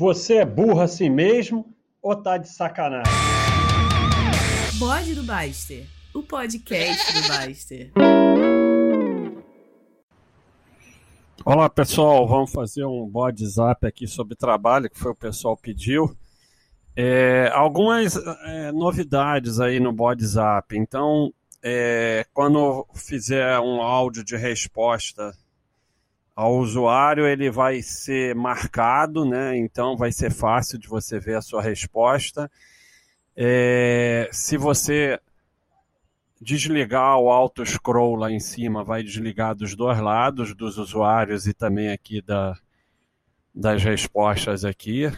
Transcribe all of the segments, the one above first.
Você é burro assim mesmo ou tá de sacanagem? Bode do Baster, o podcast do Baster. Olá pessoal, vamos fazer um bode zap aqui sobre trabalho que foi o pessoal pediu. É, algumas é, novidades aí no bode zap. Então, é, quando fizer um áudio de resposta ao usuário, ele vai ser marcado, né? Então vai ser fácil de você ver a sua resposta. É, se você desligar o auto scroll lá em cima, vai desligar dos dois lados, dos usuários e também aqui da, das respostas aqui.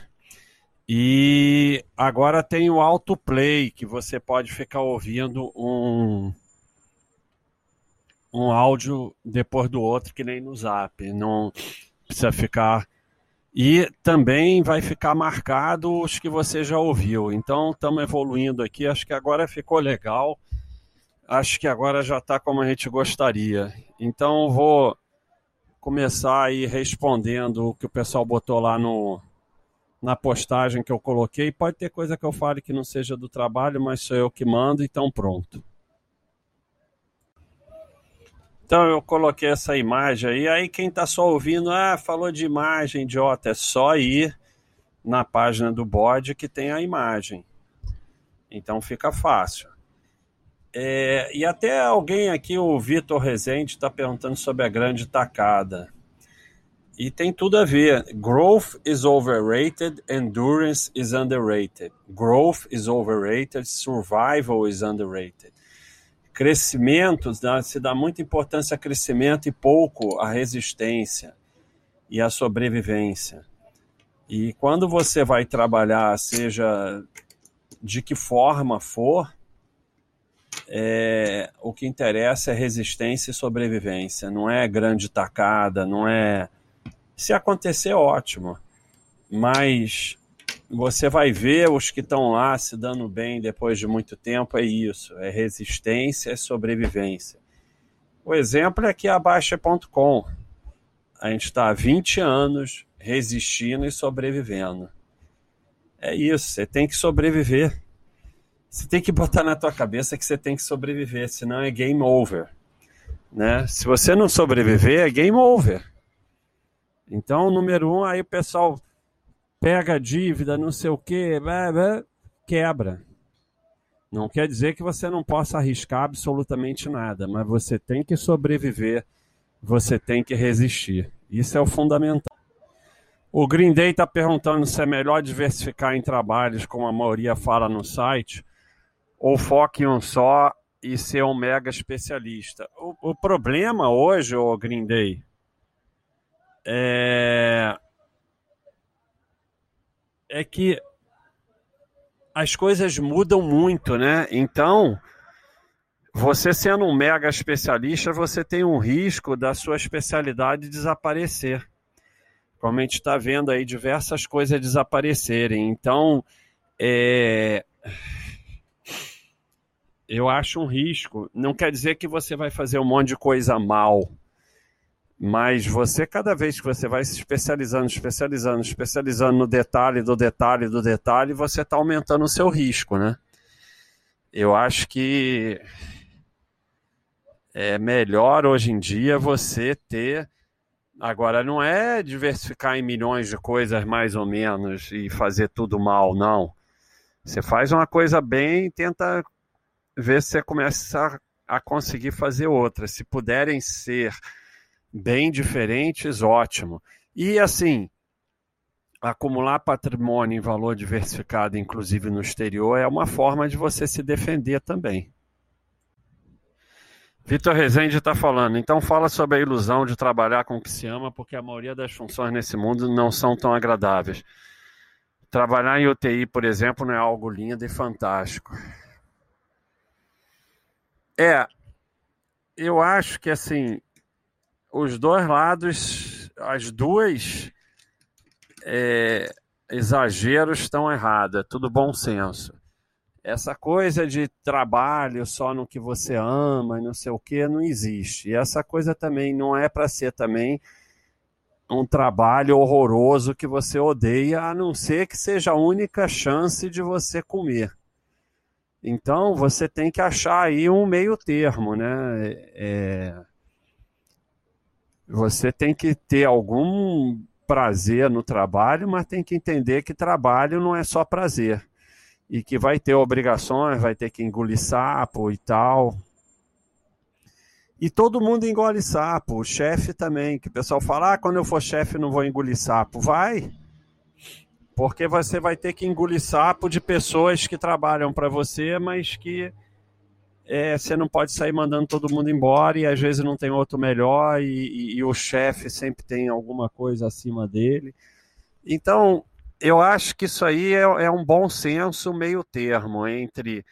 E agora tem o autoplay, que você pode ficar ouvindo um, um áudio depois do outro, que nem no Zap. Não precisa ficar. E também vai ficar marcado os que você já ouviu. Então estamos evoluindo aqui. Acho que agora ficou legal. Acho que agora já está como a gente gostaria. Então vou começar aí respondendo o que o pessoal botou lá no, na postagem que eu coloquei. Pode ter coisa que eu fale que não seja do trabalho, mas sou eu que mando, então pronto. Então eu coloquei essa imagem aí, aí quem está só ouvindo, ah, falou de imagem, idiota, é só ir na página do bode que tem a imagem. Então fica fácil. É, e até alguém aqui, o Vitor Rezende, está perguntando sobre a grande tacada. E tem tudo a ver. Growth is overrated, endurance is underrated. Growth is overrated, survival is underrated crescimento, se dá muita importância a crescimento e pouco a resistência e a sobrevivência. E quando você vai trabalhar, seja de que forma for, é, o que interessa é resistência e sobrevivência, não é grande tacada, não é. Se acontecer, ótimo. Mas você vai ver os que estão lá se dando bem depois de muito tempo, é isso, é resistência, é sobrevivência. O exemplo é que a Baixa.com. A gente está há 20 anos resistindo e sobrevivendo. É isso, você tem que sobreviver. Você tem que botar na tua cabeça que você tem que sobreviver, senão é game over. Né? Se você não sobreviver, é game over. Então, número um, aí o pessoal pega a dívida, não sei o quê, quebra. Não quer dizer que você não possa arriscar absolutamente nada, mas você tem que sobreviver, você tem que resistir. Isso é o fundamental. O Green Day está perguntando se é melhor diversificar em trabalhos, como a maioria fala no site, ou foque em um só e ser um mega especialista. O, o problema hoje, o Green Day, é é que as coisas mudam muito, né? Então, você sendo um mega especialista, você tem um risco da sua especialidade desaparecer. Como a gente está vendo aí diversas coisas desaparecerem. Então, é... eu acho um risco. Não quer dizer que você vai fazer um monte de coisa mal. Mas você, cada vez que você vai se especializando, especializando, especializando no detalhe do detalhe do detalhe, você está aumentando o seu risco, né? Eu acho que é melhor hoje em dia você ter. Agora, não é diversificar em milhões de coisas mais ou menos e fazer tudo mal, não. Você faz uma coisa bem e tenta ver se você começa a conseguir fazer outra. Se puderem ser bem diferentes, ótimo. E assim, acumular patrimônio em valor diversificado, inclusive no exterior, é uma forma de você se defender também. Vitor Rezende está falando, então fala sobre a ilusão de trabalhar com o que se ama, porque a maioria das funções nesse mundo não são tão agradáveis. Trabalhar em UTI, por exemplo, não é algo lindo e fantástico. É, eu acho que assim, os dois lados, as duas é, exageros estão errados, é tudo bom senso. Essa coisa de trabalho só no que você ama e não sei o que não existe. E essa coisa também não é para ser também um trabalho horroroso que você odeia, a não ser que seja a única chance de você comer. Então você tem que achar aí um meio termo, né? É... Você tem que ter algum prazer no trabalho, mas tem que entender que trabalho não é só prazer. E que vai ter obrigações, vai ter que engolir sapo e tal. E todo mundo engole sapo, o chefe também, que o pessoal fala, ah, quando eu for chefe não vou engolir sapo. Vai, porque você vai ter que engolir sapo de pessoas que trabalham para você, mas que é, você não pode sair mandando todo mundo embora e às vezes não tem outro melhor e, e, e o chefe sempre tem alguma coisa acima dele. Então, eu acho que isso aí é, é um bom senso meio termo entre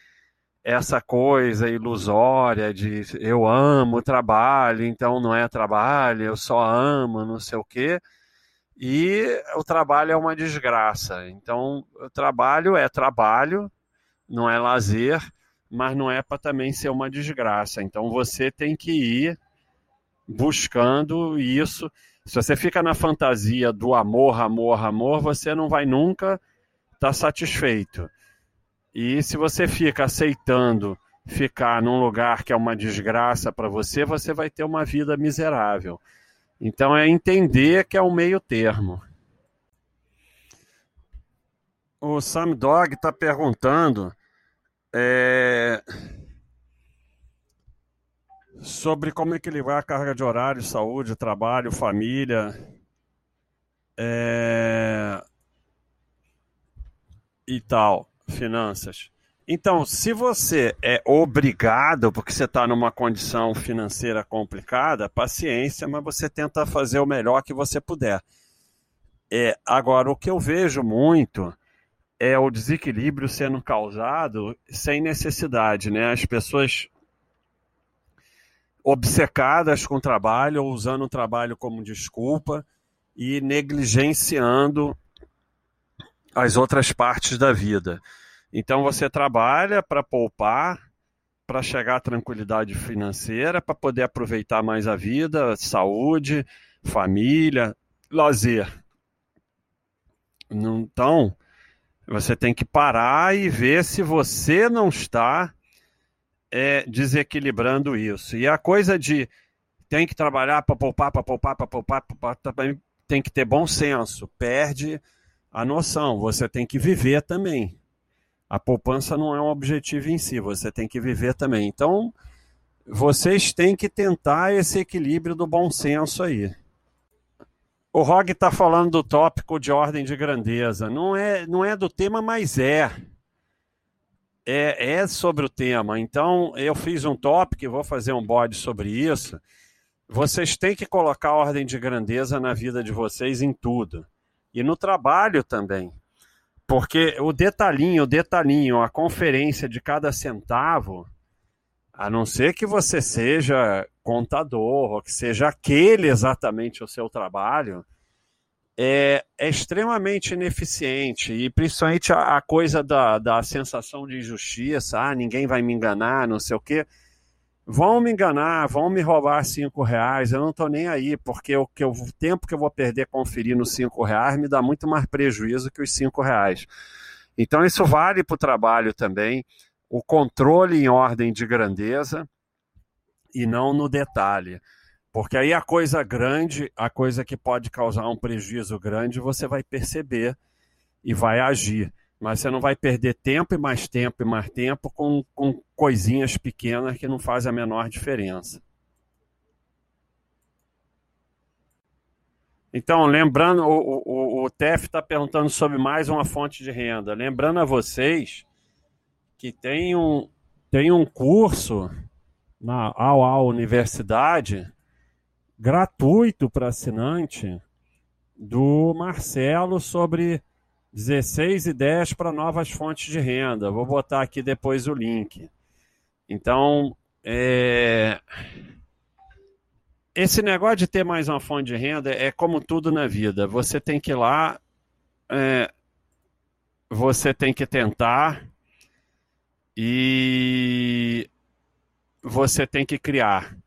essa coisa ilusória de eu amo o trabalho, então não é trabalho, eu só amo, não sei o quê. E o trabalho é uma desgraça. Então, o trabalho é trabalho, não é lazer, mas não é para também ser uma desgraça. Então, você tem que ir buscando isso. Se você fica na fantasia do amor, amor, amor, você não vai nunca estar tá satisfeito. E se você fica aceitando ficar num lugar que é uma desgraça para você, você vai ter uma vida miserável. Então é entender que é um meio termo. O Sam Dog está perguntando é, sobre como equilibrar a carga de horário, saúde, trabalho, família. É, e tal finanças. Então, se você é obrigado, porque você está numa condição financeira complicada, paciência, mas você tenta fazer o melhor que você puder. É, agora, o que eu vejo muito é o desequilíbrio sendo causado sem necessidade, né? As pessoas obcecadas com o trabalho, ou usando o trabalho como desculpa e negligenciando as outras partes da vida. Então você trabalha para poupar, para chegar à tranquilidade financeira, para poder aproveitar mais a vida, saúde, família, lazer. Então, você tem que parar e ver se você não está é, desequilibrando isso. E a coisa de tem que trabalhar para poupar, para poupar, para poupar, poupar, também tem que ter bom senso. Perde a noção. Você tem que viver também. A poupança não é um objetivo em si, você tem que viver também. Então, vocês têm que tentar esse equilíbrio do bom senso aí. O Rog está falando do tópico de ordem de grandeza. Não é, não é do tema, mas é. é. É sobre o tema. Então, eu fiz um tópico, vou fazer um bode sobre isso. Vocês têm que colocar ordem de grandeza na vida de vocês em tudo e no trabalho também. Porque o detalhinho, o detalhinho, a conferência de cada centavo, a não ser que você seja contador, ou que seja aquele exatamente o seu trabalho, é, é extremamente ineficiente. E principalmente a, a coisa da, da sensação de injustiça, ah, ninguém vai me enganar, não sei o quê vão me enganar, vão me roubar cinco reais, eu não estou nem aí, porque o, que eu, o tempo que eu vou perder conferindo cinco reais me dá muito mais prejuízo que os cinco reais. Então isso vale para o trabalho também, o controle em ordem de grandeza e não no detalhe. Porque aí a coisa grande, a coisa que pode causar um prejuízo grande, você vai perceber e vai agir mas você não vai perder tempo e mais tempo e mais tempo com, com coisinhas pequenas que não fazem a menor diferença. Então, lembrando, o, o, o TEF está perguntando sobre mais uma fonte de renda. Lembrando a vocês que tem um, tem um curso na AUA Universidade gratuito para assinante do Marcelo sobre 16 ideias para novas fontes de renda. Vou botar aqui depois o link. Então, é... esse negócio de ter mais uma fonte de renda é como tudo na vida. Você tem que ir lá, é... você tem que tentar e você tem que criar.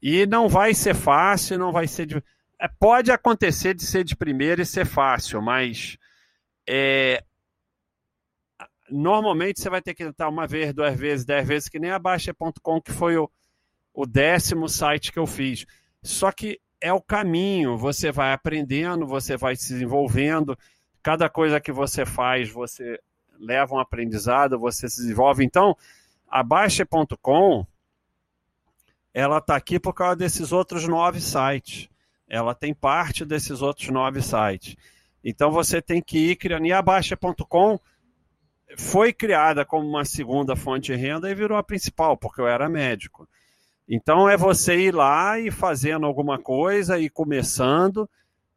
E não vai ser fácil, não vai ser. É, pode acontecer de ser de primeira e ser fácil, mas é, normalmente você vai ter que tentar uma vez, duas vezes, dez vezes, que nem a Baixa.com, que foi o, o décimo site que eu fiz. Só que é o caminho, você vai aprendendo, você vai se desenvolvendo, cada coisa que você faz, você leva um aprendizado, você se desenvolve. Então, a Baixa.com, ela está aqui por causa desses outros nove sites. Ela tem parte desses outros nove sites. Então, você tem que ir criando. E a Baixa.com foi criada como uma segunda fonte de renda e virou a principal, porque eu era médico. Então é você ir lá e fazendo alguma coisa e começando,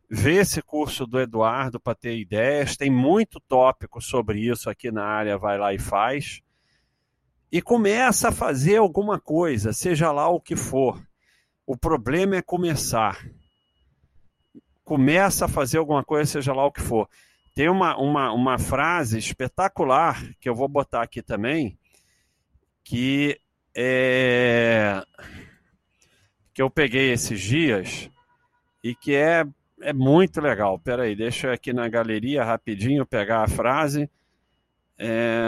ver esse curso do Eduardo para ter ideias, tem muito tópico sobre isso aqui na área, vai lá e faz. E começa a fazer alguma coisa, seja lá o que for. O problema é começar. Começa a fazer alguma coisa, seja lá o que for. Tem uma, uma, uma frase espetacular que eu vou botar aqui também, que é que eu peguei esses dias e que é, é muito legal. Peraí, deixa eu aqui na galeria rapidinho pegar a frase é,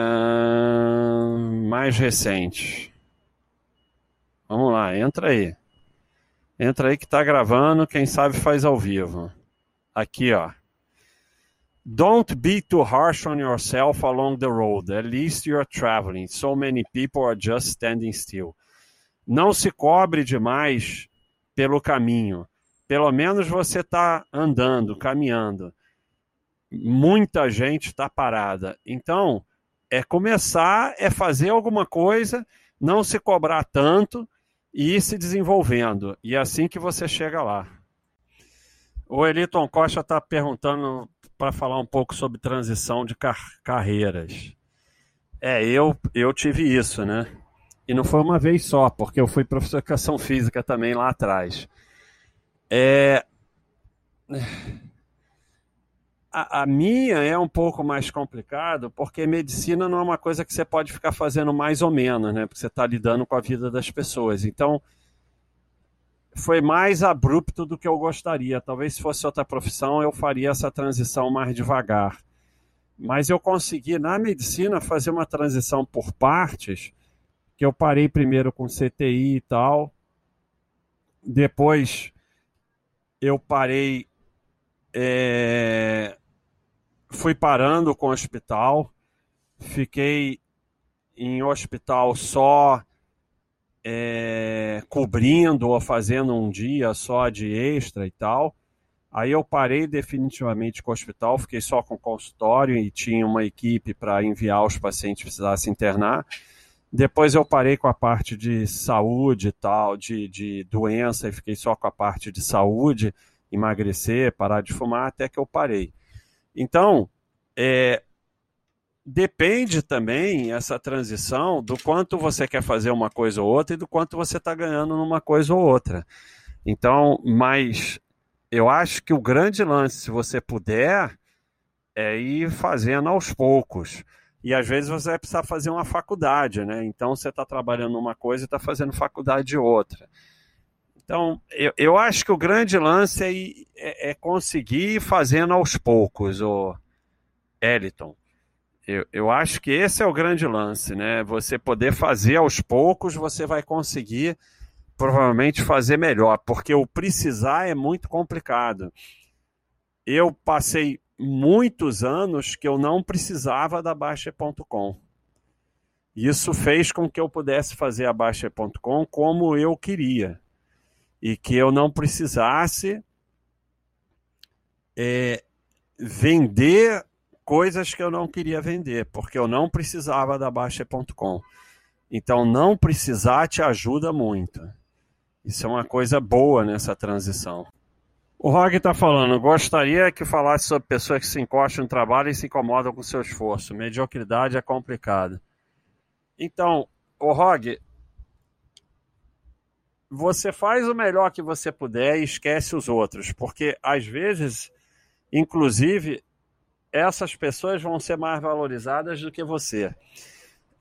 mais recente. Vamos lá, entra aí. Entra aí que está gravando, quem sabe faz ao vivo. Aqui, ó. Don't be too harsh on yourself along the road. At least you're traveling. So many people are just standing still. Não se cobre demais pelo caminho. Pelo menos você está andando, caminhando. Muita gente está parada. Então, é começar, é fazer alguma coisa, não se cobrar tanto e ir se desenvolvendo. E é assim que você chega lá. O Eliton Costa está perguntando para falar um pouco sobre transição de car carreiras. É, eu, eu tive isso, né? E não foi uma vez só, porque eu fui professor de educação física também lá atrás. É... A, a, minha é um pouco mais complicado, porque medicina não é uma coisa que você pode ficar fazendo mais ou menos, né? Porque você está lidando com a vida das pessoas. Então, foi mais abrupto do que eu gostaria. Talvez se fosse outra profissão eu faria essa transição mais devagar. Mas eu consegui na medicina fazer uma transição por partes, que eu parei primeiro com CTI e tal. Depois eu parei é... fui parando com o hospital, fiquei em hospital só é, cobrindo ou fazendo um dia só de extra e tal. Aí eu parei definitivamente com o hospital, fiquei só com o consultório e tinha uma equipe para enviar os pacientes que precisassem internar. Depois eu parei com a parte de saúde e tal, de, de doença, e fiquei só com a parte de saúde, emagrecer, parar de fumar, até que eu parei. Então, é, depende também essa transição do quanto você quer fazer uma coisa ou outra e do quanto você está ganhando numa coisa ou outra. Então, mas eu acho que o grande lance, se você puder, é ir fazendo aos poucos. E às vezes você vai precisar fazer uma faculdade, né? Então você está trabalhando numa coisa e está fazendo faculdade de outra. Então, eu, eu acho que o grande lance é, é, é conseguir ir fazendo aos poucos, o Eliton. Eu, eu acho que esse é o grande lance, né? Você poder fazer aos poucos, você vai conseguir provavelmente fazer melhor, porque o precisar é muito complicado. Eu passei muitos anos que eu não precisava da Baixa.com. Isso fez com que eu pudesse fazer a Baixa.com como eu queria e que eu não precisasse é, vender coisas que eu não queria vender, porque eu não precisava da Baixa.com. Então, não precisar te ajuda muito. Isso é uma coisa boa nessa transição. O Rog está falando, gostaria que falasse sobre pessoas que se encostam no trabalho e se incomodam com seu esforço. Mediocridade é complicado. Então, o Rog, você faz o melhor que você puder e esquece os outros, porque às vezes, inclusive, essas pessoas vão ser mais valorizadas do que você.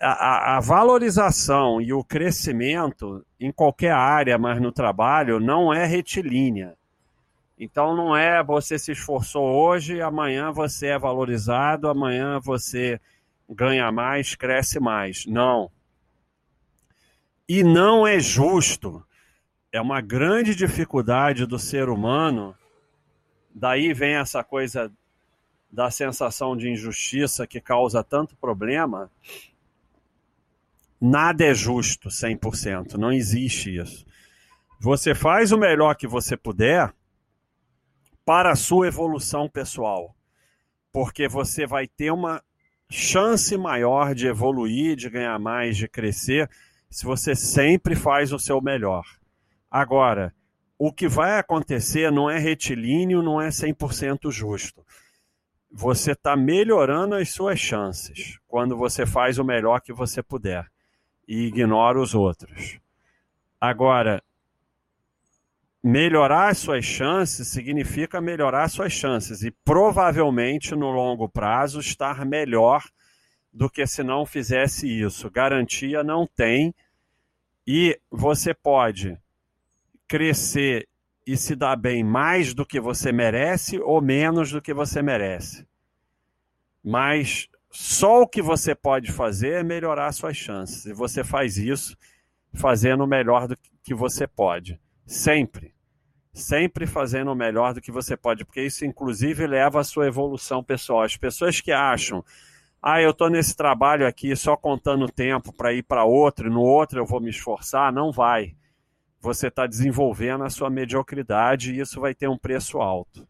A, a, a, valorização e o crescimento em qualquer área, mas no trabalho, não é retilínea. Então não é você se esforçou hoje, amanhã você é valorizado, amanhã você ganha mais, cresce mais. Não. E não é justo. É uma grande dificuldade do ser humano. Daí vem essa coisa da sensação de injustiça que causa tanto problema. Nada é justo 100%, não existe isso. Você faz o melhor que você puder para a sua evolução pessoal, porque você vai ter uma chance maior de evoluir, de ganhar mais, de crescer, se você sempre faz o seu melhor. Agora, o que vai acontecer não é retilíneo, não é 100% justo. Você está melhorando as suas chances quando você faz o melhor que você puder e ignora os outros. Agora, melhorar suas chances significa melhorar suas chances e provavelmente no longo prazo estar melhor do que se não fizesse isso. Garantia não tem e você pode crescer e se dar bem mais do que você merece ou menos do que você merece. Mas só o que você pode fazer é melhorar suas chances. E você faz isso fazendo o melhor do que você pode. Sempre. Sempre fazendo o melhor do que você pode, porque isso, inclusive, leva à sua evolução pessoal. As pessoas que acham, ah, eu estou nesse trabalho aqui só contando tempo para ir para outro, e no outro eu vou me esforçar, não vai. Você está desenvolvendo a sua mediocridade e isso vai ter um preço alto.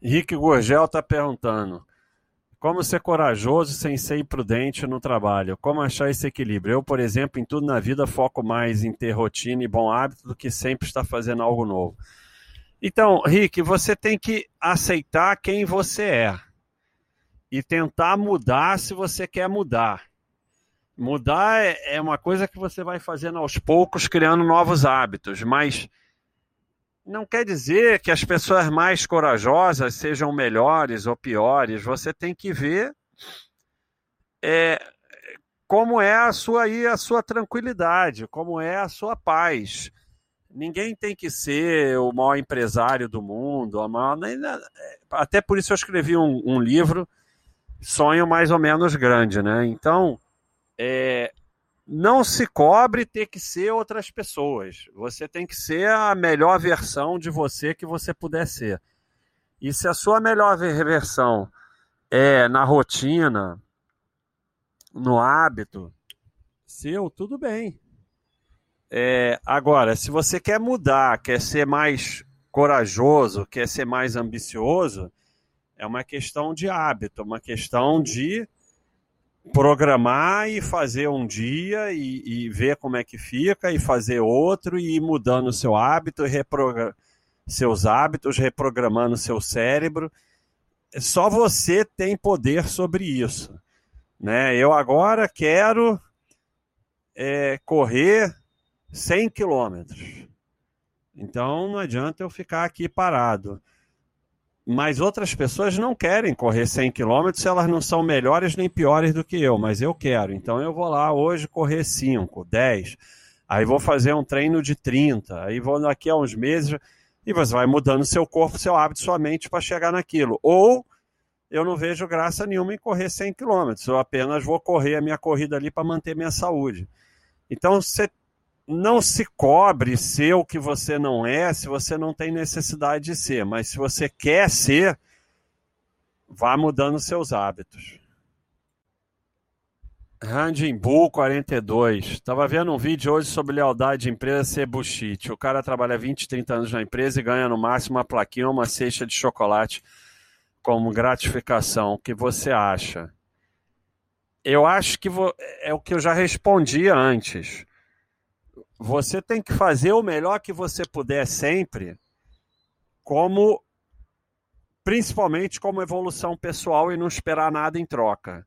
Rick Gurgel está perguntando: como ser corajoso sem ser imprudente no trabalho? Como achar esse equilíbrio? Eu, por exemplo, em tudo na vida foco mais em ter rotina e bom hábito do que sempre estar fazendo algo novo. Então, Rick, você tem que aceitar quem você é e tentar mudar se você quer mudar. Mudar é, é uma coisa que você vai fazendo aos poucos, criando novos hábitos, mas não quer dizer que as pessoas mais corajosas sejam melhores ou piores. Você tem que ver é, como é a sua aí a sua tranquilidade, como é a sua paz. Ninguém tem que ser o maior empresário do mundo, a maior, até por isso eu escrevi um, um livro, sonho mais ou menos grande, né? Então, é, não se cobre ter que ser outras pessoas. Você tem que ser a melhor versão de você que você puder ser. E se a sua melhor versão é na rotina, no hábito seu, tudo bem. É, agora, se você quer mudar, quer ser mais corajoso, quer ser mais ambicioso, é uma questão de hábito, uma questão de programar e fazer um dia e, e, ver como é que fica e fazer outro e ir mudando seu hábito, seus hábitos, reprogramando seu cérebro. Só você tem poder sobre isso. Né? Eu agora quero é, correr 100 quilômetros. Então não adianta eu ficar aqui parado mas outras pessoas não querem correr 100 km elas não são melhores nem piores do que eu, mas eu quero. Então eu vou lá hoje correr 5, 10, aí vou fazer um treino de 30, aí vou daqui a uns meses e você vai mudando seu corpo, seu hábito, sua mente para chegar naquilo. Ou eu não vejo graça nenhuma em correr 100 km, eu apenas vou correr a minha corrida ali para manter minha saúde. Então você não se cobre ser o que você não é se você não tem necessidade de ser, mas se você quer ser, vá mudando seus hábitos. Randin Bull 42. Estava vendo um vídeo hoje sobre lealdade de empresa ser bullshit. O cara trabalha 20, 30 anos na empresa e ganha no máximo uma plaquinha ou uma cesta de chocolate como gratificação. O que você acha? Eu acho que é o que eu já respondi antes você tem que fazer o melhor que você puder sempre, como principalmente como evolução pessoal e não esperar nada em troca.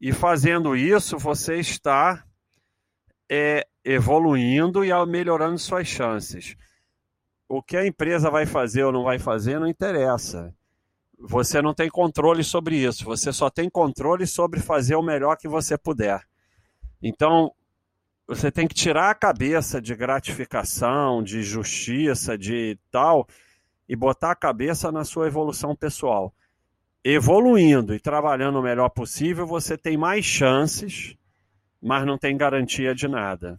E fazendo isso, você está é, evoluindo e melhorando suas chances. O que a empresa vai fazer ou não vai fazer não interessa. Você não tem controle sobre isso. Você só tem controle sobre fazer o melhor que você puder. Então, você tem que tirar a cabeça de gratificação, de justiça, de tal, e botar a cabeça na sua evolução pessoal. Evoluindo e trabalhando o melhor possível, você tem mais chances, mas não tem garantia de nada.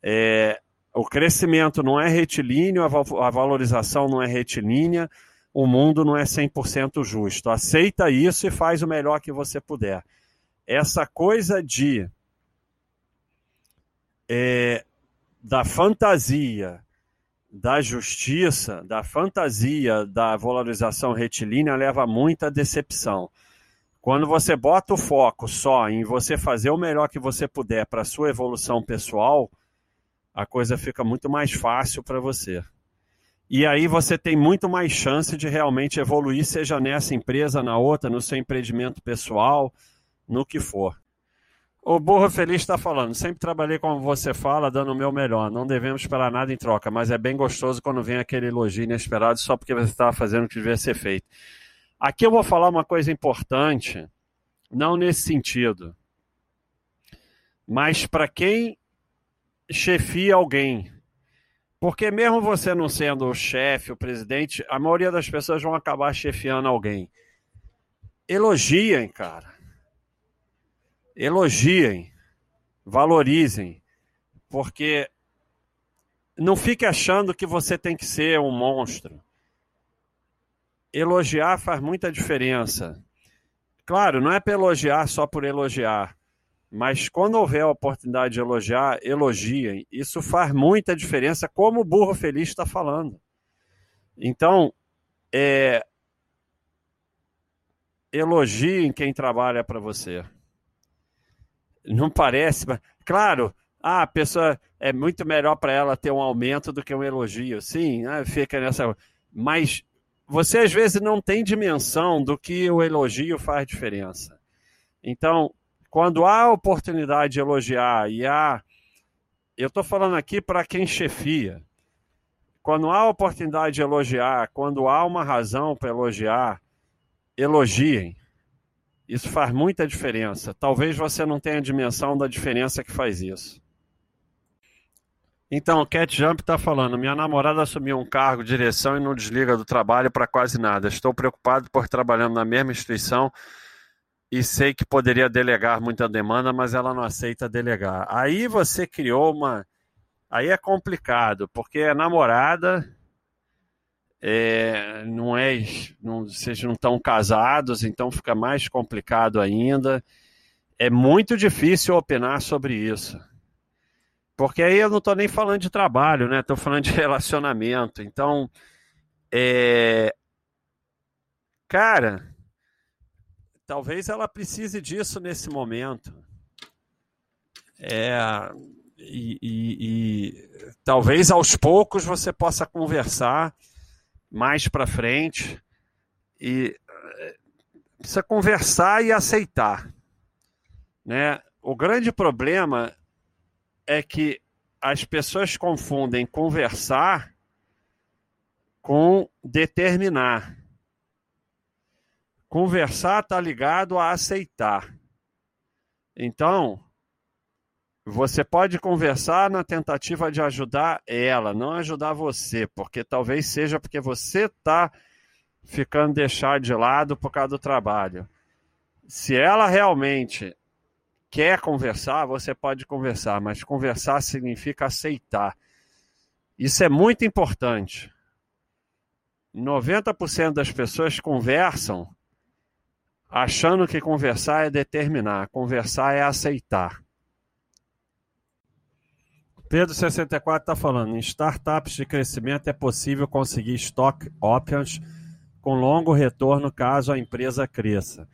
É, o crescimento não é retilíneo, a valorização não é retilínea, o mundo não é 100% justo. Aceita isso e faz o melhor que você puder. Essa coisa de é, da fantasia, da justiça, da fantasia da valorização retilínea leva muita decepção. Quando você bota o foco só em você fazer o melhor que você puder para a sua evolução pessoal, a coisa fica muito mais fácil para você. E aí você tem muito mais chance de realmente evoluir, seja nessa empresa, na outra, no seu empreendimento pessoal, no que for. O Burro Feliz está falando. Sempre trabalhei como você fala, dando o meu melhor. Não devemos esperar nada em troca, mas é bem gostoso quando vem aquele elogio inesperado só porque você estava fazendo o que devia ser feito. Aqui eu vou falar uma coisa importante, não nesse sentido, mas para quem chefia alguém. Porque mesmo você não sendo o chefe, o presidente, a maioria das pessoas vão acabar chefiando alguém. Elogiem, cara elogiem, valorizem, porque não fique achando que você tem que ser um monstro. Elogiar faz muita diferença. Claro, não é para elogiar só por elogiar, mas quando houver a oportunidade de elogiar, elogiem. Isso faz muita diferença, como o burro feliz está falando. Então, é, elogiem quem trabalha para você. Não parece, mas claro, ah, a pessoa é muito melhor para ela ter um aumento do que um elogio. Sim, né, fica nessa. Mas você às vezes não tem dimensão do que o elogio faz diferença. Então, quando há oportunidade de elogiar e há. Eu estou falando aqui para quem chefia. Quando há oportunidade de elogiar, quando há uma razão para elogiar, elogiem. Isso faz muita diferença. Talvez você não tenha dimensão da diferença que faz isso. Então, o Cat Jump está falando: minha namorada assumiu um cargo, direção e não desliga do trabalho para quase nada. Estou preocupado por trabalhando na mesma instituição e sei que poderia delegar muita demanda, mas ela não aceita delegar. Aí você criou uma. Aí é complicado, porque é namorada, é, não é, não, vocês não estão casados, então fica mais complicado ainda. É muito difícil opinar sobre isso. Porque aí eu não estou nem falando de trabalho, né? Estou falando de relacionamento. Então, é... cara, talvez ela precise disso nesse momento. É... E, e, e talvez aos poucos você possa conversar mais para frente e eh, precisa conversar e aceitar, né? O grande problema é que as pessoas confundem conversar com determinar. Conversar está ligado a aceitar. Então, você pode conversar na tentativa de ajudar ela, não ajudar você, porque talvez seja porque você está ficando deixado de lado por causa do trabalho. Se ela realmente quer conversar, você pode conversar, mas conversar significa aceitar. Isso é muito importante. 90% das pessoas conversam achando que conversar é determinar, conversar é aceitar. Pedro 64 está falando: em startups de crescimento é possível conseguir stock options com longo retorno caso a empresa cresça.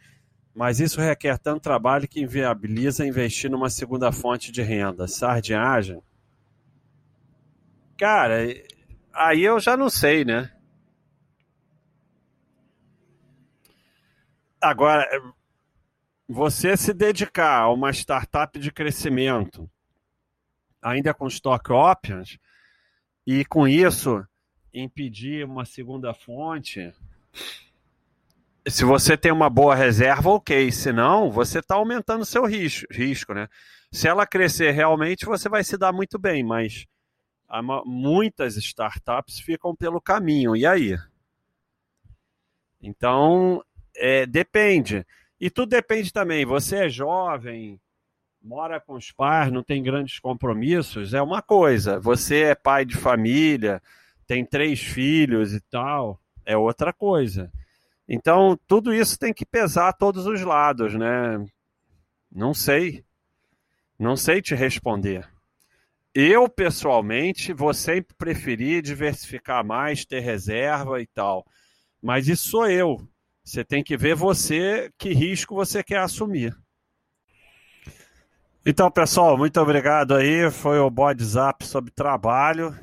Mas isso requer tanto trabalho que inviabiliza investir numa segunda fonte de renda. Sardinhagem? Cara, aí eu já não sei, né? Agora, você se dedicar a uma startup de crescimento ainda com stock options, e com isso impedir uma segunda fonte, se você tem uma boa reserva, ok. Se não, você está aumentando seu risco, risco, né? Se ela crescer realmente, você vai se dar muito bem, mas muitas startups ficam pelo caminho. E aí? Então, é, depende. E tudo depende também. Você é jovem, mora com os pais, não tem grandes compromissos, é uma coisa. Você é pai de família, tem três filhos e tal, é outra coisa. Então, tudo isso tem que pesar todos os lados, né? Não sei. Não sei te responder. Eu, pessoalmente, vou sempre preferir diversificar mais, ter reserva e tal. Mas isso sou eu. Você tem que ver você, que risco você quer assumir. Então, pessoal, muito obrigado aí. Foi o WhatsApp sobre trabalho.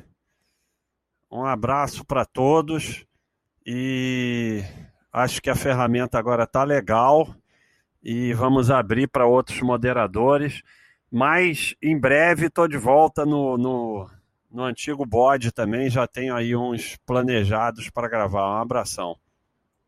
Um abraço para todos e acho que a ferramenta agora está legal e vamos abrir para outros moderadores. Mas em breve estou de volta no, no, no antigo bode também. Já tenho aí uns planejados para gravar. Um abração.